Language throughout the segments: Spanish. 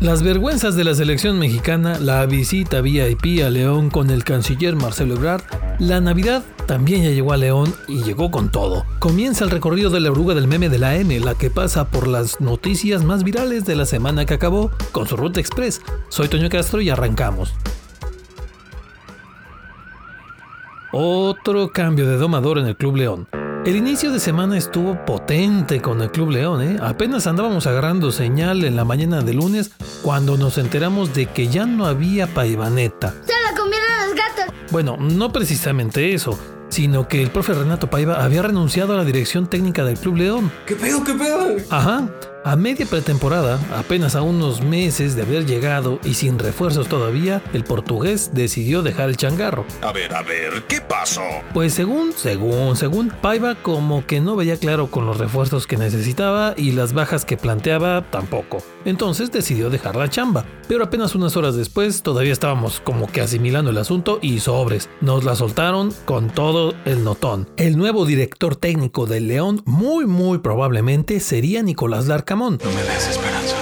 Las vergüenzas de la selección mexicana, la visita VIP a León con el canciller Marcelo Ebrard, la Navidad también ya llegó a León y llegó con todo. Comienza el recorrido de la oruga del meme de la M, la que pasa por las noticias más virales de la semana que acabó con su ruta express. Soy Toño Castro y arrancamos. Otro cambio de domador en el Club León. El inicio de semana estuvo potente con el Club León, ¿eh? Apenas andábamos agarrando señal en la mañana de lunes cuando nos enteramos de que ya no había paivaneta. ¡Se la comieron los gatos! Bueno, no precisamente eso, sino que el profe Renato Paiva había renunciado a la dirección técnica del Club León. ¿Qué pedo, qué pedo? Ajá, a media pretemporada, apenas a unos meses de haber llegado y sin refuerzos todavía, el portugués decidió dejar el changarro. A ver, a ver, ¿qué pasó? Pues según, según, según, Paiva como que no veía claro con los refuerzos que necesitaba y las bajas que planteaba tampoco. Entonces decidió dejar la chamba. Pero apenas unas horas después todavía estábamos como que asimilando el asunto y sobres. Nos la soltaron con todo el notón. El nuevo director técnico del León muy muy probablemente sería Nicolás Larca no me des esperanza.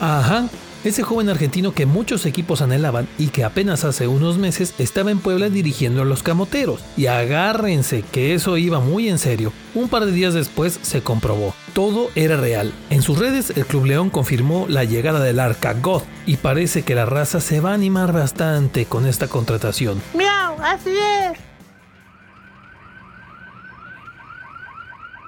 Ajá, ese joven argentino que muchos equipos anhelaban y que apenas hace unos meses estaba en Puebla dirigiendo a los camoteros. Y agárrense que eso iba muy en serio. Un par de días después se comprobó. Todo era real. En sus redes el Club León confirmó la llegada del Arca God y parece que la raza se va a animar bastante con esta contratación. ¡Miau! ¡Así es!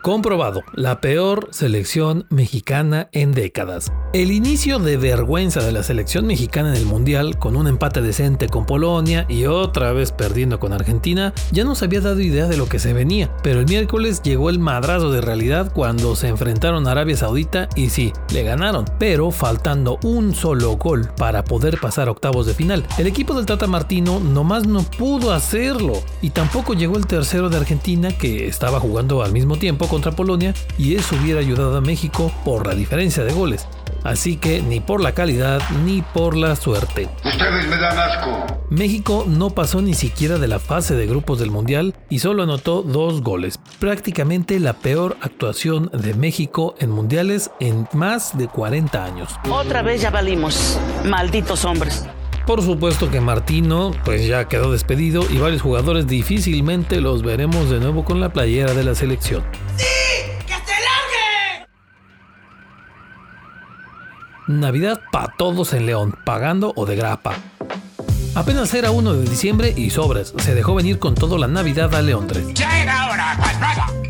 Comprobado, la peor selección mexicana en décadas. El inicio de vergüenza de la selección mexicana en el Mundial, con un empate decente con Polonia y otra vez perdiendo con Argentina, ya nos había dado idea de lo que se venía, pero el miércoles llegó el madrazo de realidad cuando se enfrentaron a Arabia Saudita y sí, le ganaron, pero faltando un solo gol para poder pasar octavos de final. El equipo del Tata Martino nomás no pudo hacerlo y tampoco llegó el tercero de Argentina que estaba jugando al mismo tiempo contra Polonia y eso hubiera ayudado a México por la diferencia de goles. Así que ni por la calidad ni por la suerte. Ustedes me dan asco. México no pasó ni siquiera de la fase de grupos del Mundial y solo anotó dos goles. Prácticamente la peor actuación de México en mundiales en más de 40 años. Otra vez ya valimos, malditos hombres. Por supuesto que Martino pues ya quedó despedido y varios jugadores difícilmente los veremos de nuevo con la playera de la selección. Navidad para todos en León, pagando o de grapa. Apenas era 1 de diciembre y sobres, se dejó venir con todo la Navidad a León 3. ¡Ya era hora!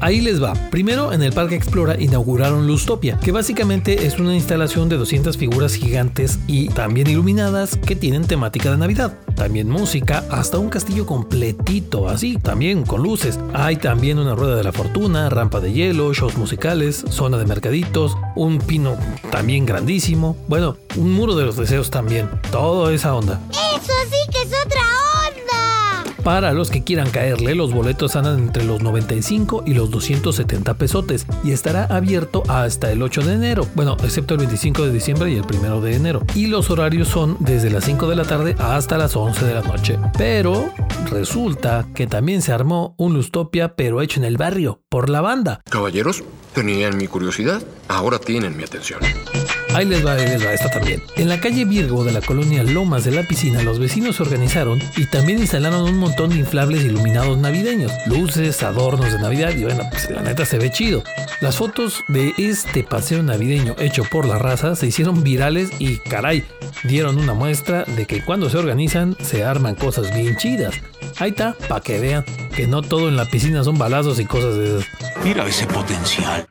Ahí les va. Primero, en el Parque Explora inauguraron Lustopia, que básicamente es una instalación de 200 figuras gigantes y también iluminadas que tienen temática de Navidad. También música, hasta un castillo completito, así, también con luces. Hay también una rueda de la fortuna, rampa de hielo, shows musicales, zona de mercaditos, un pino también grandísimo. Bueno, un muro de los deseos también. Todo esa onda. ¡Eso sí que es otra onda! Para los que quieran caerle, los boletos andan entre los 95 y los 270 pesotes y estará abierto hasta el 8 de enero. Bueno, excepto el 25 de diciembre y el 1 de enero. Y los horarios son desde las 5 de la tarde hasta las 11 de la noche. Pero resulta que también se armó un Lustopia, pero hecho en el barrio, por la banda. Caballeros, tenían mi curiosidad, ahora tienen mi atención. Ahí les va, ahí les va, esta también. En la calle Virgo de la colonia Lomas de la Piscina, los vecinos se organizaron y también instalaron un montón de inflables iluminados navideños, luces, adornos de Navidad y bueno, pues la neta se ve chido. Las fotos de este paseo navideño hecho por la raza se hicieron virales y caray, dieron una muestra de que cuando se organizan se arman cosas bien chidas. Ahí está, para que vean que no todo en la piscina son balazos y cosas de esas. Mira ese potencial.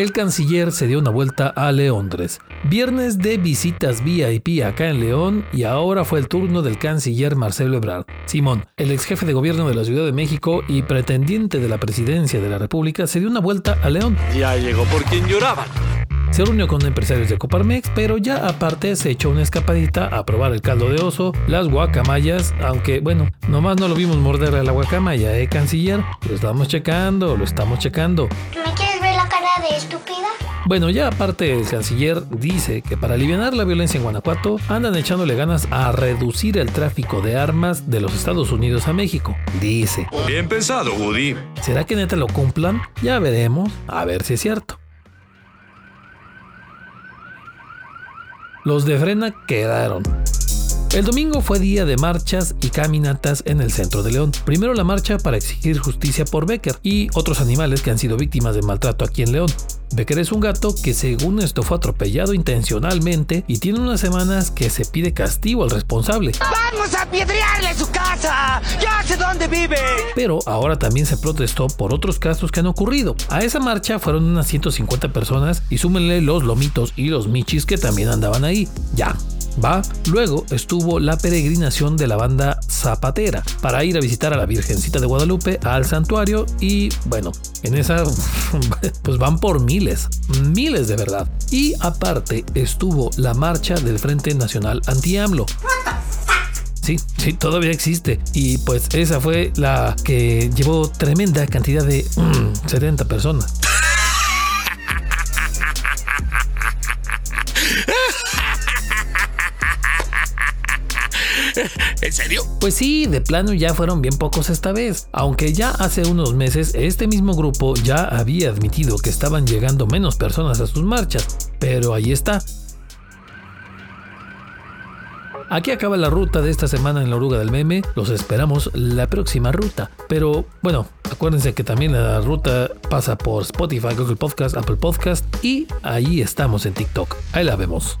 El canciller se dio una vuelta a Leondres. Viernes de visitas VIP acá en León y ahora fue el turno del canciller Marcelo Ebrard. Simón, el ex jefe de gobierno de la Ciudad de México y pretendiente de la presidencia de la República, se dio una vuelta a León. Ya llegó por quien lloraban. Se reunió con empresarios de Coparmex, pero ya aparte se echó una escapadita a probar el caldo de oso, las guacamayas, aunque bueno, nomás no lo vimos morder a la guacamaya, ¿eh, canciller? Lo estamos checando, lo estamos checando. ¿Me quieres ver la cara de estúpida? Bueno, ya aparte el canciller dice que para aliviar la violencia en Guanajuato andan echándole ganas a reducir el tráfico de armas de los Estados Unidos a México. Dice, Bien pensado, Woody. ¿será que neta lo cumplan? Ya veremos, a ver si es cierto. Los de frena quedaron. El domingo fue día de marchas y caminatas en el centro de León. Primero la marcha para exigir justicia por Becker y otros animales que han sido víctimas de maltrato aquí en León. Becker es un gato que según esto fue atropellado intencionalmente y tiene unas semanas que se pide castigo al responsable. ¡Vamos a piedrearle su casa! ¡Ya sé dónde vive! Pero ahora también se protestó por otros casos que han ocurrido. A esa marcha fueron unas 150 personas y súmenle los lomitos y los michis que también andaban ahí. Ya, Va. Luego estuvo la peregrinación de la banda Zapatera para ir a visitar a la Virgencita de Guadalupe al santuario y bueno, en esa pues van por miles, miles de verdad. Y aparte estuvo la marcha del Frente Nacional Anti-AMLO. Sí, sí, todavía existe. Y pues esa fue la que llevó tremenda cantidad de 70 personas. ¿En serio? Pues sí, de plano ya fueron bien pocos esta vez, aunque ya hace unos meses este mismo grupo ya había admitido que estaban llegando menos personas a sus marchas, pero ahí está. Aquí acaba la ruta de esta semana en la oruga del meme. Los esperamos la próxima ruta. Pero bueno, acuérdense que también la ruta pasa por Spotify, Google Podcast, Apple Podcast y ahí estamos en TikTok. Ahí la vemos.